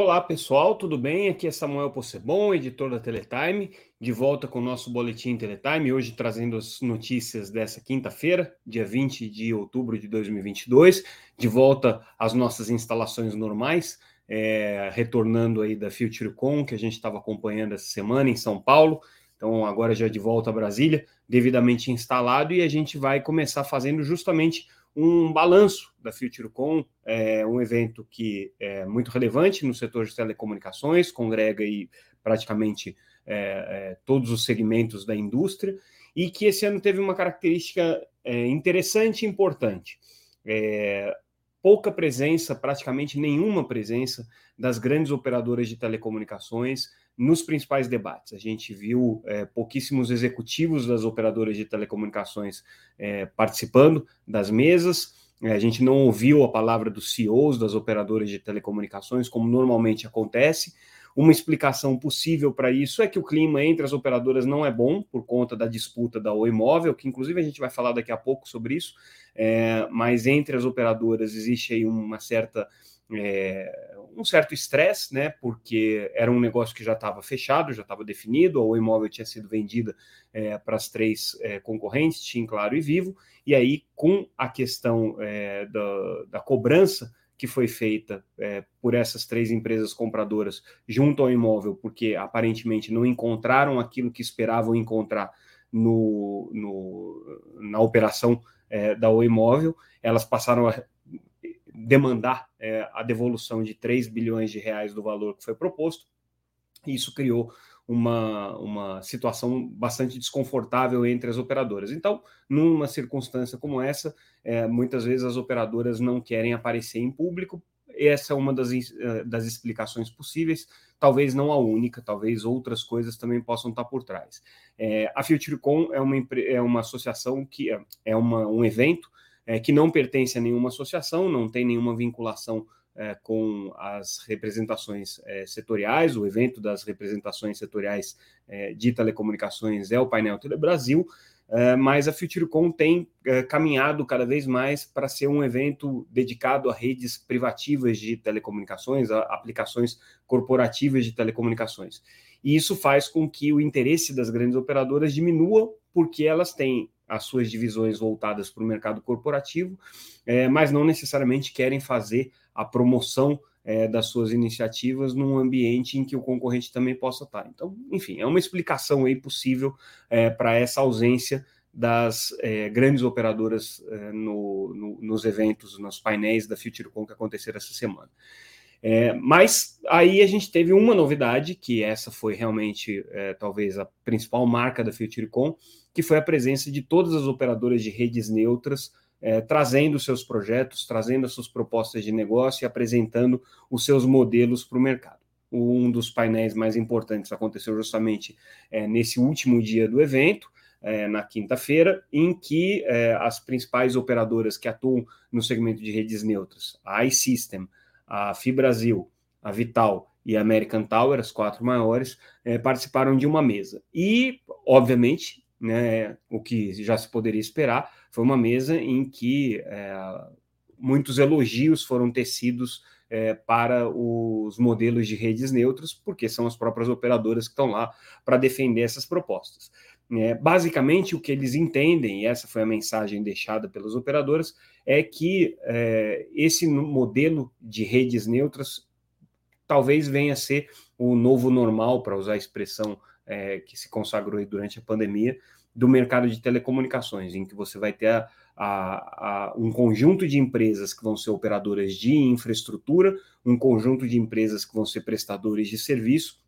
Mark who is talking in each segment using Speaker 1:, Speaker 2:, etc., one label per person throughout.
Speaker 1: Olá pessoal, tudo bem? Aqui é Samuel Possebon, editor da Teletime, de volta com o nosso boletim Teletime, hoje trazendo as notícias dessa quinta-feira, dia 20 de outubro de 2022, de volta às nossas instalações normais, é, retornando aí da FutureCon, que a gente estava acompanhando essa semana em São Paulo, então agora já de volta a Brasília, devidamente instalado, e a gente vai começar fazendo justamente um balanço da FutureCon, é um evento que é muito relevante no setor de telecomunicações, congrega aí praticamente é, é, todos os segmentos da indústria, e que esse ano teve uma característica é, interessante e importante. É, pouca presença, praticamente nenhuma presença das grandes operadoras de telecomunicações nos principais debates. A gente viu é, pouquíssimos executivos das operadoras de telecomunicações é, participando das mesas. É, a gente não ouviu a palavra dos CEOs das operadoras de telecomunicações, como normalmente acontece. Uma explicação possível para isso é que o clima entre as operadoras não é bom por conta da disputa da Oi Móvel, que inclusive a gente vai falar daqui a pouco sobre isso, é, mas entre as operadoras existe aí uma certa é, um certo estresse, né? Porque era um negócio que já estava fechado, já estava definido, o imóvel tinha sido vendida é, para as três é, concorrentes, TIM, Claro e Vivo, e aí com a questão é, da, da, cobrança que foi feita por essas três empresas compradoras junto ao imóvel, porque aparentemente não encontraram aquilo que esperavam encontrar no, no na operação da O Imóvel, elas passaram a demandar é, a devolução de 3 bilhões de reais do valor que foi proposto. E isso criou uma, uma situação bastante desconfortável entre as operadoras. Então, numa circunstância como essa, é, muitas vezes as operadoras não querem aparecer em público. Essa é uma das, é, das explicações possíveis, talvez não a única, talvez outras coisas também possam estar por trás. É, a FutureCon é uma, é uma associação que é, é uma, um evento é, que não pertence a nenhuma associação, não tem nenhuma vinculação é, com as representações é, setoriais, o evento das representações setoriais é, de telecomunicações é o painel Telebrasil, é, mas a FutureCon tem é, caminhado cada vez mais para ser um evento dedicado a redes privativas de telecomunicações, a aplicações corporativas de telecomunicações. E isso faz com que o interesse das grandes operadoras diminua, porque elas têm as suas divisões voltadas para o mercado corporativo, é, mas não necessariamente querem fazer a promoção é, das suas iniciativas num ambiente em que o concorrente também possa estar. Então, enfim, é uma explicação aí possível é, para essa ausência das grandes operadoras no, no, nos eventos, nos painéis da FutureCon que aconteceram essa semana. É, mas aí a gente teve uma novidade, que essa foi realmente talvez a principal marca da FutureCon, que foi a presença de todas as operadoras de redes neutras é, trazendo seus projetos, trazendo as suas propostas de negócio e apresentando os seus modelos para o mercado. Um dos painéis mais importantes aconteceu justamente é, nesse último dia do evento, é, na quinta-feira, em que é, as principais operadoras que atuam no segmento de redes neutras, a iSystem, a FIBrasil, a Vital e a American Tower, as quatro maiores, é, participaram de uma mesa. E, obviamente, né, o que já se poderia esperar, foi uma mesa em que é, muitos elogios foram tecidos é, para os modelos de redes neutras, porque são as próprias operadoras que estão lá para defender essas propostas. É, basicamente, o que eles entendem, e essa foi a mensagem deixada pelas operadoras, é que é, esse modelo de redes neutras talvez venha a ser o novo normal, para usar a expressão é, que se consagrou durante a pandemia, do mercado de telecomunicações, em que você vai ter a, a, a, um conjunto de empresas que vão ser operadoras de infraestrutura, um conjunto de empresas que vão ser prestadores de serviço,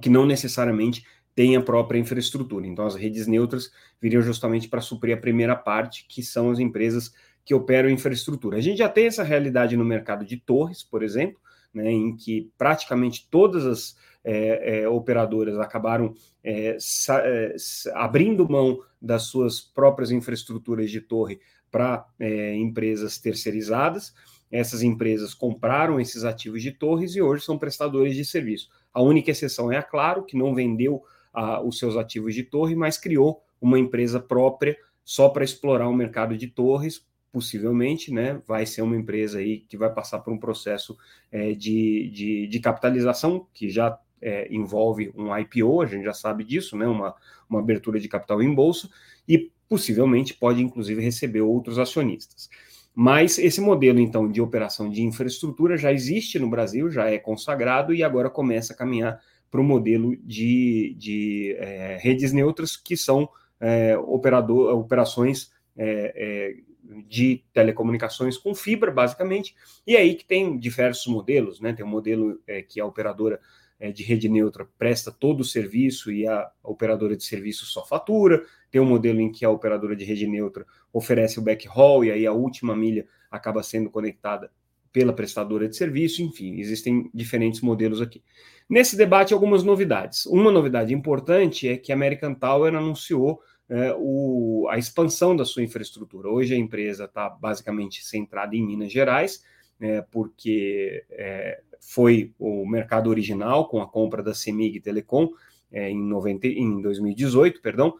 Speaker 1: que não necessariamente tem a própria infraestrutura. Então, as redes neutras viriam justamente para suprir a primeira parte, que são as empresas que operam infraestrutura. A gente já tem essa realidade no mercado de torres, por exemplo, né, em que praticamente todas as é, é, operadoras acabaram é, é abrindo mão das suas próprias infraestruturas de torre para é, empresas terceirizadas. Essas empresas compraram esses ativos de torres e hoje são prestadores de serviço. A única exceção é a Claro, que não vendeu a, os seus ativos de torre, mas criou uma empresa própria só para explorar o mercado de torres, possivelmente, né, vai ser uma empresa aí que vai passar por um processo é, de, de, de, capitalização que já é, envolve um IPO, a gente já sabe disso, né, uma, uma abertura de capital em bolsa, e possivelmente pode, inclusive, receber outros acionistas. Mas esse modelo, então, de operação de infraestrutura já existe no Brasil, já é consagrado e agora começa a caminhar para o modelo de, de é, redes neutras, que são é, operador, operações é, é de telecomunicações com fibra, basicamente, e aí que tem diversos modelos, né? Tem um modelo é, que a operadora é, de rede neutra presta todo o serviço e a operadora de serviço só fatura, tem um modelo em que a operadora de rede neutra oferece o backhaul e aí a última milha acaba sendo conectada pela prestadora de serviço, enfim, existem diferentes modelos aqui. Nesse debate, algumas novidades. Uma novidade importante é que a American Tower anunciou é, o, a expansão da sua infraestrutura. Hoje a empresa está basicamente centrada em Minas Gerais, é, porque é, foi o mercado original com a compra da Semig Telecom é, em, 90, em 2018, perdão,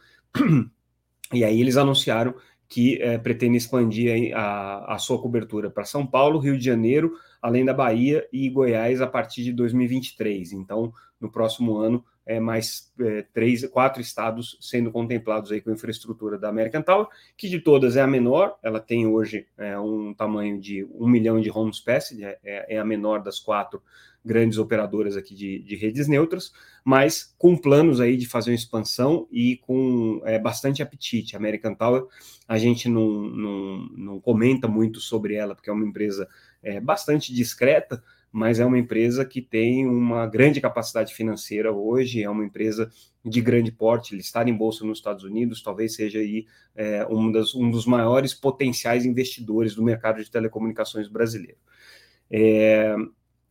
Speaker 1: e aí eles anunciaram que é, pretende expandir a, a sua cobertura para São Paulo, Rio de Janeiro, além da Bahia e Goiás a partir de 2023. Então, no próximo ano, é, mais é, três, quatro estados sendo contemplados aí com a infraestrutura da American Tower, que de todas é a menor, ela tem hoje é, um tamanho de um milhão de homes passed, é, é, é, a menor das quatro grandes operadoras aqui de, de, redes neutras, mas com planos aí de fazer uma expansão e com é, bastante apetite. A American Tower, a gente não, não, não comenta muito sobre ela, porque é uma empresa bastante discreta, mas é uma empresa que tem uma grande capacidade financeira hoje, é uma empresa de grande porte, listada em bolsa nos Estados Unidos, talvez seja aí é, um, das, um, dos maiores potenciais investidores do mercado de telecomunicações brasileiro. É,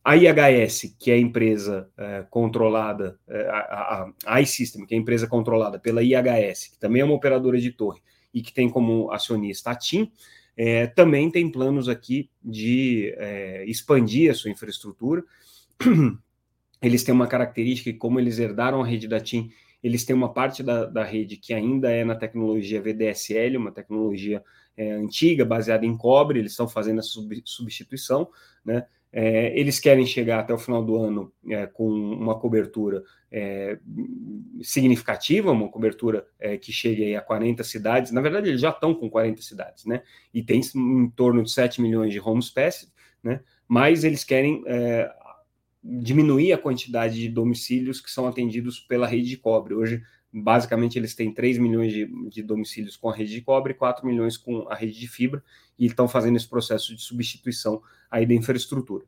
Speaker 1: a IHS, que é a empresa é, controlada, é, a, a, a iSystem, que é a empresa controlada pela IHS, que também é uma operadora de torre e que tem como acionista a TIM, é, também tem planos aqui de é, expandir a sua infraestrutura. Eles têm uma característica que, como eles herdaram a rede da TIM, eles têm uma parte da, da rede que ainda é na tecnologia VDSL, uma tecnologia é, antiga, baseada em cobre, eles estão fazendo essa substituição, né? É, eles querem chegar até o final do ano é, com uma cobertura é, significativa, uma cobertura é, que chegue a 40 cidades. Na verdade, eles já estão com 40 cidades, né? E tem em torno de 7 milhões de homes passed, né? Mas eles querem é, diminuir a quantidade de domicílios que são atendidos pela rede de cobre. Hoje, basicamente, eles têm 3 milhões de, de domicílios com a rede de cobre e 4 milhões com a rede de fibra, e estão fazendo esse processo de substituição aí da infraestrutura.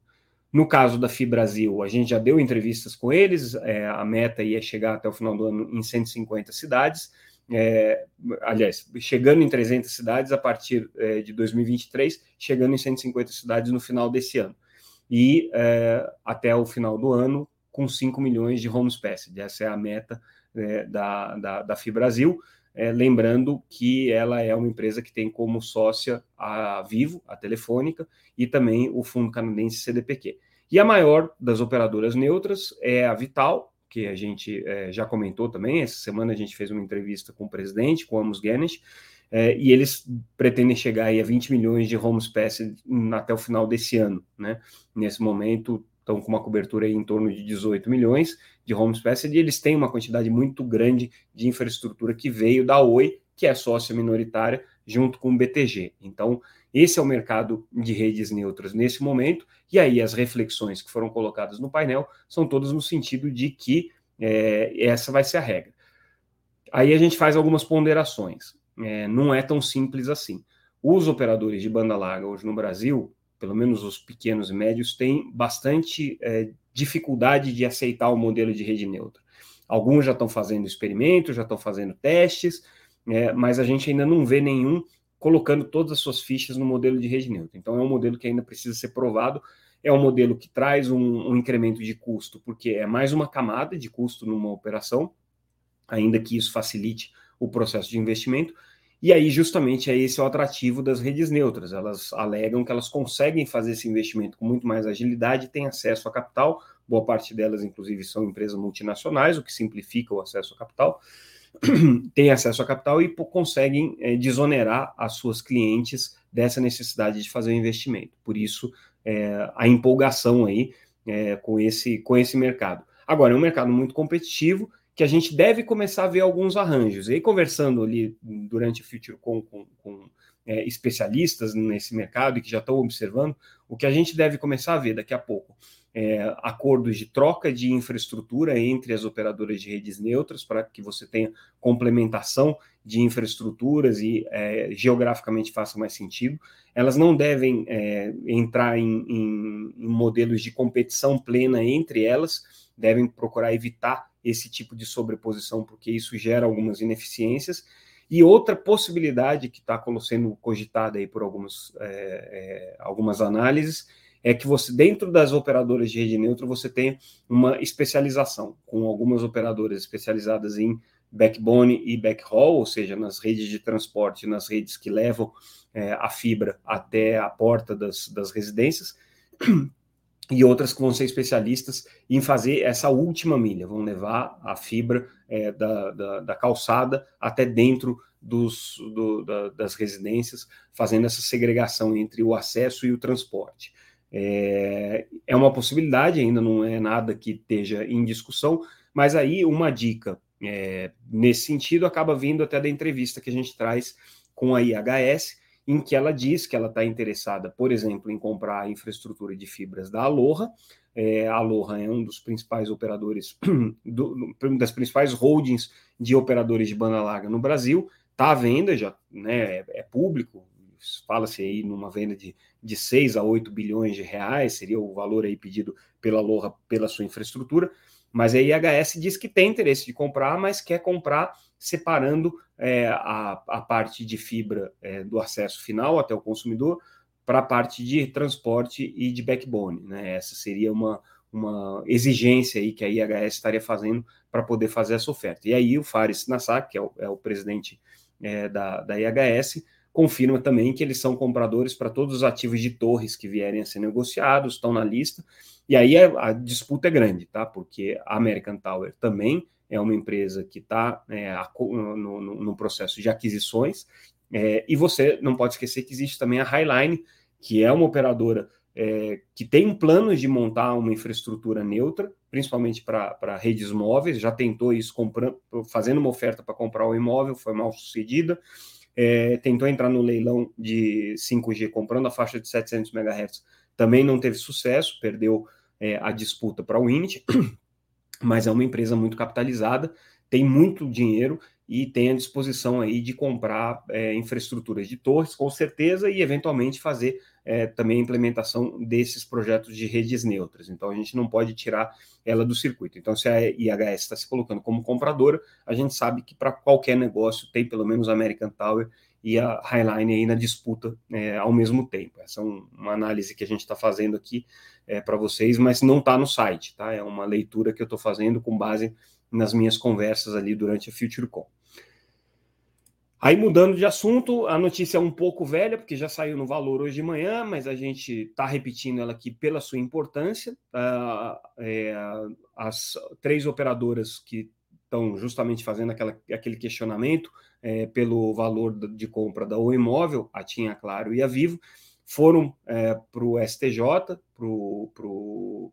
Speaker 1: No caso da FIBrasil, a gente já deu entrevistas com eles, é, a meta ia chegar até o final do ano em 150 cidades, é, aliás, chegando em 300 cidades a partir é, de 2023, chegando em 150 cidades no final desse ano. E é, até o final do ano, com 5 milhões de homes passed. Essa é a meta é, da, da, da FIBrasil. É, lembrando que ela é uma empresa que tem como sócia a Vivo, a Telefônica, e também o fundo canadense CDPQ. E a maior das operadoras neutras é a Vital, que a gente é, já comentou também. Essa semana a gente fez uma entrevista com o presidente, com o Amos Guinness, é, e eles pretendem chegar aí a 20 milhões de homes passed até o final desse ano. Né? Nesse momento, estão com uma cobertura em torno de 18 milhões de homes passed, e eles têm uma quantidade muito grande de infraestrutura que veio da Oi, que é sócia minoritária, junto com o BTG. Então, esse é o mercado de redes neutras nesse momento, e aí as reflexões que foram colocadas no painel são todas no sentido de que é, essa vai ser a regra. Aí a gente faz algumas ponderações. É, não é tão simples assim. Os operadores de banda larga hoje no Brasil, pelo menos os pequenos e médios, têm bastante é, dificuldade de aceitar o modelo de rede neutra. Alguns já estão fazendo experimentos, já estão fazendo testes, é, mas a gente ainda não vê nenhum colocando todas as suas fichas no modelo de rede neutra. Então, é um modelo que ainda precisa ser provado. É um modelo que traz um, um incremento de custo, porque é mais uma camada de custo numa operação, ainda que isso facilite o processo de investimento, e aí, justamente, é esse o atrativo das redes neutras. Elas alegam que elas conseguem fazer esse investimento com muito mais agilidade, têm acesso a capital, boa parte delas, inclusive, são empresas multinacionais, o que simplifica o acesso a capital, têm acesso a capital e conseguem é, desonerar as suas clientes dessa necessidade de fazer o investimento. Por isso, é, a empolgação aí é, com, esse, com esse mercado. Agora, é um mercado muito competitivo que a gente deve começar a ver alguns arranjos. E aí, conversando ali durante o Future com, com, é, especialistas nesse mercado e que já estão observando, o que a gente deve começar a ver daqui a pouco é, acordos de troca de infraestrutura entre as operadoras de redes neutras para que você tenha complementação de infraestruturas e é, geograficamente faça mais sentido. Elas não devem é, entrar em, em modelos de competição plena entre elas, devem procurar evitar esse tipo de sobreposição, porque isso gera algumas ineficiências. E outra possibilidade que está sendo cogitada aí por algumas, é, é, algumas análises é que você, dentro das operadoras de rede neutra, você tem uma especialização, com algumas operadoras especializadas em backbone e backhaul, ou seja, nas redes de transporte, nas redes que levam é, a fibra até a porta das, das residências, e outras que vão ser especialistas em fazer essa última milha, vão levar a fibra é, da, da, da, calçada até dentro dos, do, da, das residências, fazendo essa segregação entre o acesso e o transporte. É, é uma possibilidade, ainda não é nada que esteja em discussão, mas aí uma dica é, nesse sentido acaba vindo até da entrevista que a gente traz com a IHS, em que ela diz que ela está interessada, por exemplo, em comprar a infraestrutura de fibras da Aloha. É, a Aloha é um dos principais operadores, do, das principais holdings de operadores de banda larga no Brasil. Está à venda, já né, é, é público, fala-se aí numa venda de, de 6 a 8 bilhões de reais, seria o valor aí pedido pela Loja pela sua infraestrutura, mas a IHS diz que tem interesse de comprar, mas quer comprar separando é, a, a parte de fibra é, do acesso final até o consumidor para a parte de transporte e de backbone. Né? Essa seria uma, uma exigência aí que a IHS estaria fazendo para poder fazer essa oferta. E aí o Fares Nassak, que é o, é o presidente é, da, da IHS, confirma também que eles são compradores para todos os ativos de torres que vierem a ser negociados, estão na lista. E aí a, a disputa é grande, tá? Porque a American Tower também é uma empresa que está é, no, no, no, processo de aquisições, é, e você não pode esquecer que existe também a Highline, que é uma operadora é, que tem um plano de montar uma infraestrutura neutra, principalmente para redes móveis, já tentou isso comprando, fazendo uma oferta para comprar o imóvel, foi mal sucedida é, tentou entrar no leilão de 5G comprando a faixa de 700 MHz, também não teve sucesso, perdeu é, a disputa para o Init, mas é uma empresa muito capitalizada, tem muito dinheiro e tem a disposição aí de comprar é, infraestruturas de torres, com certeza, e eventualmente fazer é, também a implementação desses projetos de redes neutras. Então a gente não pode tirar ela do circuito. Então, se a IHS está se colocando como compradora, a gente sabe que para qualquer negócio tem pelo menos a American Tower e a Highline aí na disputa é, ao mesmo tempo. Essa é um, uma análise que a gente está fazendo aqui é, para vocês, mas não está no site, tá? É uma leitura que eu estou fazendo com base nas minhas conversas ali durante a FutureCon. Aí, mudando de assunto, a notícia é um pouco velha, porque já saiu no valor hoje de manhã, mas a gente está repetindo ela aqui pela sua importância. Uh, é, as três operadoras que estão justamente fazendo aquela, aquele questionamento é, pelo valor de compra da O Imóvel, a Tinha Claro e a Vivo, foram é, para o STJ,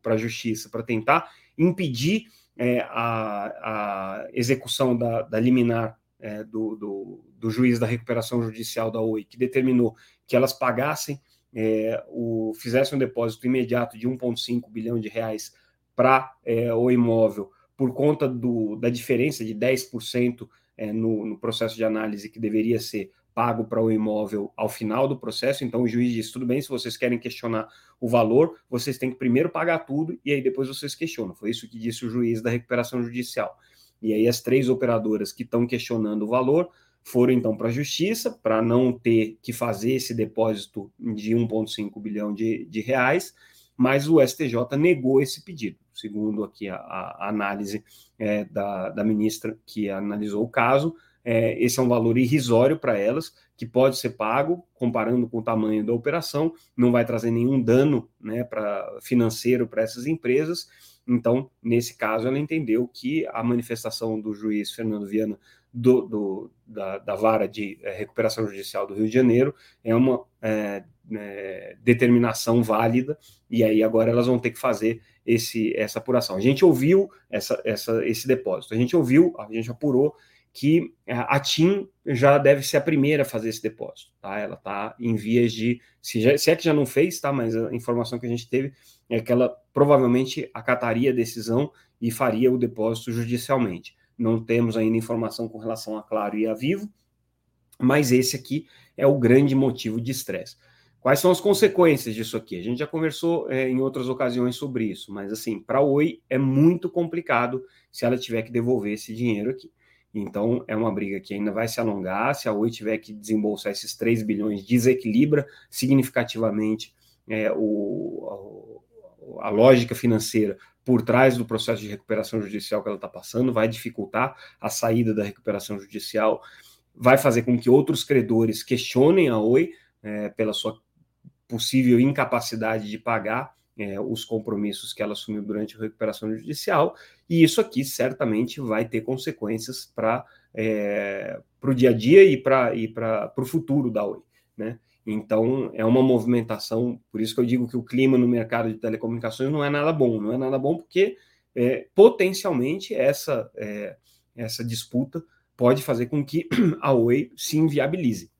Speaker 1: para a Justiça, para tentar impedir é, a, a, execução da, da liminar é, do, do, do, juiz da recuperação judicial da OI, que determinou que elas pagassem, é, o, fizessem um depósito imediato de 1,5 bilhão de reais para é, o imóvel, por conta do, da diferença de 10% é, no, no processo de análise que deveria ser pago para o imóvel ao final do processo. Então o juiz disse: tudo bem, se vocês querem questionar o valor, vocês têm que primeiro pagar tudo e aí depois vocês questionam. Foi isso que disse o juiz da recuperação judicial. E aí as três operadoras que estão questionando o valor foram então para a justiça para não ter que fazer esse depósito de 1,5 bilhão de, de, reais, mas o STJ negou esse pedido, segundo aqui a, a análise é, da, da ministra que analisou o caso. É, esse é um valor irrisório para elas, que pode ser pago, comparando com o tamanho da operação, não vai trazer nenhum dano né, pra, financeiro para essas empresas, Então, nesse caso, ela entendeu que a manifestação do juiz Fernando Viana do, do da, da, vara de é, recuperação judicial do Rio de Janeiro é uma é, é, determinação válida, e aí agora elas vão ter que fazer esse, essa apuração. A gente ouviu essa, essa, esse depósito, a gente ouviu, a gente apurou que a TIM já deve ser a primeira a fazer esse depósito, tá? Ela está em vias de, se, já, se, é que já não fez, tá? Mas a informação que a gente teve é que ela provavelmente acataria a decisão e faria o depósito judicialmente. Não temos ainda informação com relação a Claro e a Vivo, mas esse aqui é o grande motivo de estresse. Quais são as consequências disso aqui? A gente já conversou é, em outras ocasiões sobre isso, mas assim, para a Oi é muito complicado se ela tiver que devolver esse dinheiro aqui. Então, é uma briga que ainda vai se alongar. Se a Oi tiver que desembolsar esses 3 bilhões, desequilibra significativamente é, o, a, a lógica financeira por trás do processo de recuperação judicial que ela está passando, vai dificultar a saída da recuperação judicial, vai fazer com que outros credores questionem a Oi é, pela sua possível incapacidade de pagar é, os compromissos que ela assumiu durante a recuperação judicial, e isso aqui certamente vai ter consequências para é, o dia a dia e para e o futuro da Oi. Né? Então, é uma movimentação, por isso que eu digo que o clima no mercado de telecomunicações não é nada bom, não é nada bom porque é, potencialmente essa, é, essa disputa pode fazer com que a Oi se inviabilize.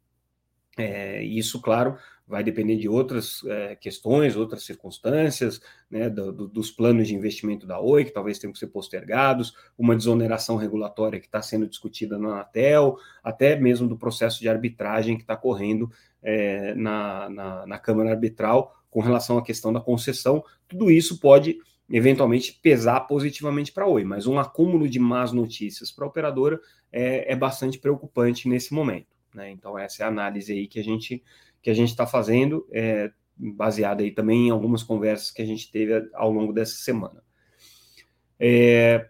Speaker 1: É, isso, claro, vai depender de outras é, questões, outras circunstâncias, né, do, do, dos planos de investimento da Oi, que talvez tenham que ser postergados, uma desoneração regulatória que está sendo discutida na Anatel, até mesmo do processo de arbitragem que está correndo é, na, na, na Câmara Arbitral com relação à questão da concessão. Tudo isso pode eventualmente pesar positivamente para a Oi, mas um acúmulo de más notícias para a operadora é, é bastante preocupante nesse momento. Né? Então, essa é a análise aí que a gente que a gente está fazendo, é, baseada aí também em algumas conversas que a gente teve ao longo dessa semana. É,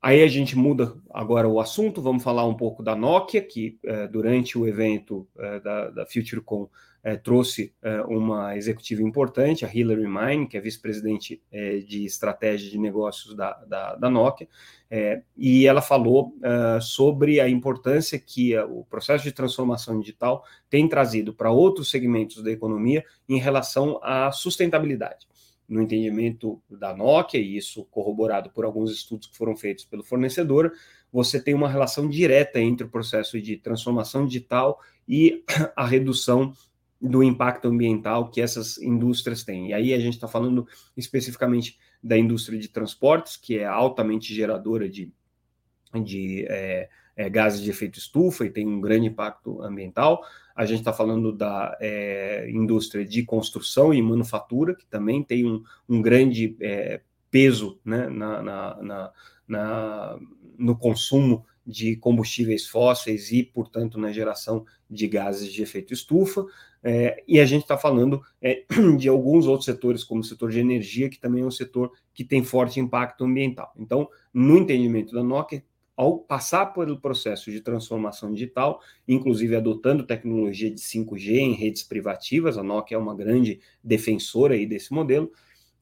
Speaker 1: aí a gente muda agora o assunto, vamos falar um pouco da Nokia, que é, durante o evento é, da, da FutureCon é, trouxe é, uma executiva importante, a Hilary Mine, que é vice-presidente é, de estratégia de negócios da, da, da Nokia, é, e ela falou sobre a importância que o processo de transformação digital tem trazido para outros segmentos da economia em relação à sustentabilidade. No entendimento da Nokia, e isso corroborado por alguns estudos que foram feitos pelo fornecedor, você tem uma relação direta entre o processo de transformação digital e a redução do impacto ambiental que essas indústrias têm. E aí a gente está falando especificamente da indústria de transportes, que é altamente geradora de, de é, é, gases de efeito estufa e tem um grande impacto ambiental. A gente está falando da é, indústria de construção e manufatura, que também tem um, um grande é, peso né, na, na, na, no consumo de combustíveis fósseis e, portanto, na geração de gases de efeito estufa. É, e a gente está falando é, de alguns outros setores, como o setor de energia, que também é um setor que tem forte impacto ambiental. Então, no entendimento da Nokia, ao passar pelo processo de transformação digital, inclusive adotando tecnologia de 5G em redes privativas, a Nokia é uma grande defensora aí desse modelo,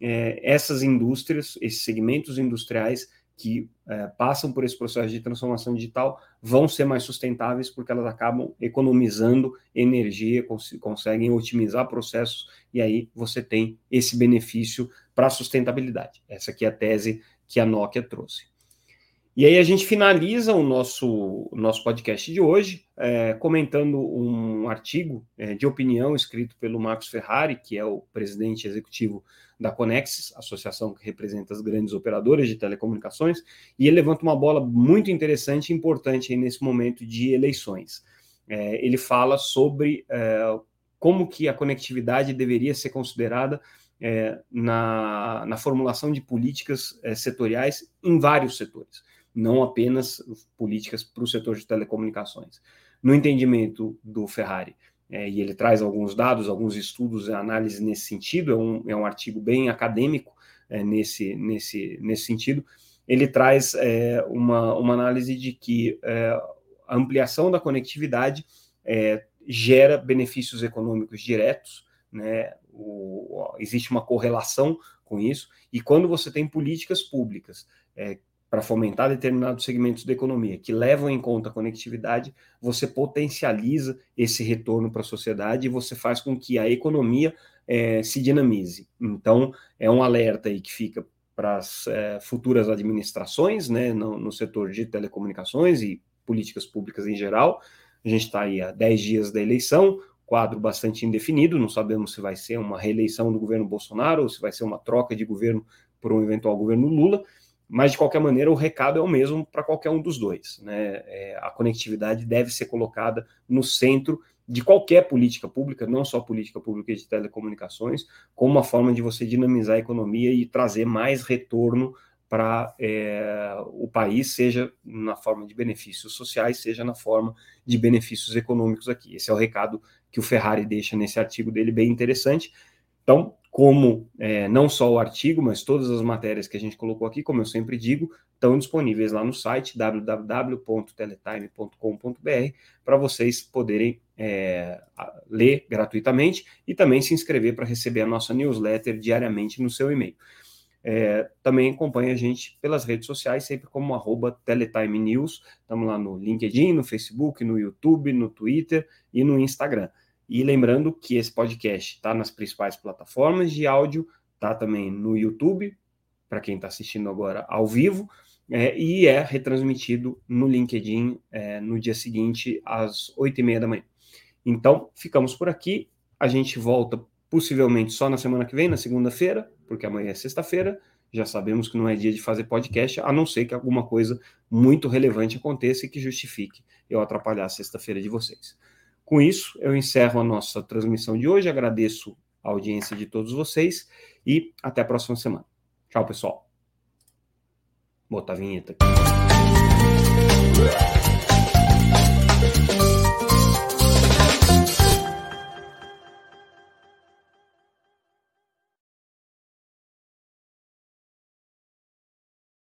Speaker 1: é, essas indústrias, esses segmentos industriais que é, passam por esse processo de transformação digital vão ser mais sustentáveis porque elas acabam economizando energia, cons conseguem otimizar processos e aí você tem esse benefício para a sustentabilidade. Essa aqui é a tese que a Nokia trouxe. E aí a gente finaliza o nosso, nosso podcast de hoje é, comentando um artigo é, de opinião escrito pelo Marcos Ferrari, que é o presidente executivo da Conexis, associação que representa as grandes operadoras de telecomunicações, e ele levanta uma bola muito interessante e importante nesse momento de eleições. É, ele fala sobre é, como que a conectividade deveria ser considerada é, na, na, formulação de políticas é, setoriais em vários setores, não apenas políticas para o setor de telecomunicações. No entendimento do Ferrari, é, e ele traz alguns dados, alguns estudos e análise nesse sentido, é um, é um artigo bem acadêmico é, nesse, nesse, nesse sentido. Ele traz é, uma, uma análise de que é, a ampliação da conectividade é, gera benefícios econômicos diretos, né? O, existe uma correlação com isso. E quando você tem políticas públicas é, para fomentar determinados segmentos da economia que levam em conta a conectividade, você potencializa esse retorno para a sociedade e você faz com que a economia é, se dinamize. Então, é um alerta aí que fica para as é, futuras administrações, né, no, no, setor de telecomunicações e políticas públicas em geral. A gente está aí há 10 dias da eleição, quadro bastante indefinido, não sabemos se vai ser uma reeleição do governo Bolsonaro ou se vai ser uma troca de governo por um eventual governo Lula. Mas, de qualquer maneira, o recado é o mesmo para qualquer um dos dois. Né? É, a conectividade deve ser colocada no centro de qualquer política pública, não só política pública de telecomunicações, como uma forma de você dinamizar a economia e trazer mais retorno para é, o país, seja na forma de benefícios sociais, seja na forma de benefícios econômicos aqui. Esse é o recado que o Ferrari deixa nesse artigo dele, bem interessante. Então, como é, não só o artigo, mas todas as matérias que a gente colocou aqui, como eu sempre digo, estão disponíveis lá no site www.teletime.com.br para vocês poderem é, ler gratuitamente e também se inscrever para receber a nossa newsletter diariamente no seu e-mail. É, também acompanhe a gente pelas redes sociais, sempre como arroba. Estamos lá no LinkedIn, no Facebook, no YouTube, no Twitter e no Instagram. E lembrando que esse podcast está nas principais plataformas de áudio, está também no YouTube, para quem está assistindo agora ao vivo, é, e é retransmitido no LinkedIn é, no dia seguinte, às oito e meia da manhã. Então, ficamos por aqui. A gente volta possivelmente só na semana que vem, na segunda-feira, porque amanhã é sexta-feira. Já sabemos que não é dia de fazer podcast, a não ser que alguma coisa muito relevante aconteça e que justifique eu atrapalhar a sexta-feira de vocês. Com isso, eu encerro a nossa transmissão de hoje. Agradeço a audiência de todos vocês e até a próxima semana. Tchau, pessoal. Botar a vinheta aqui.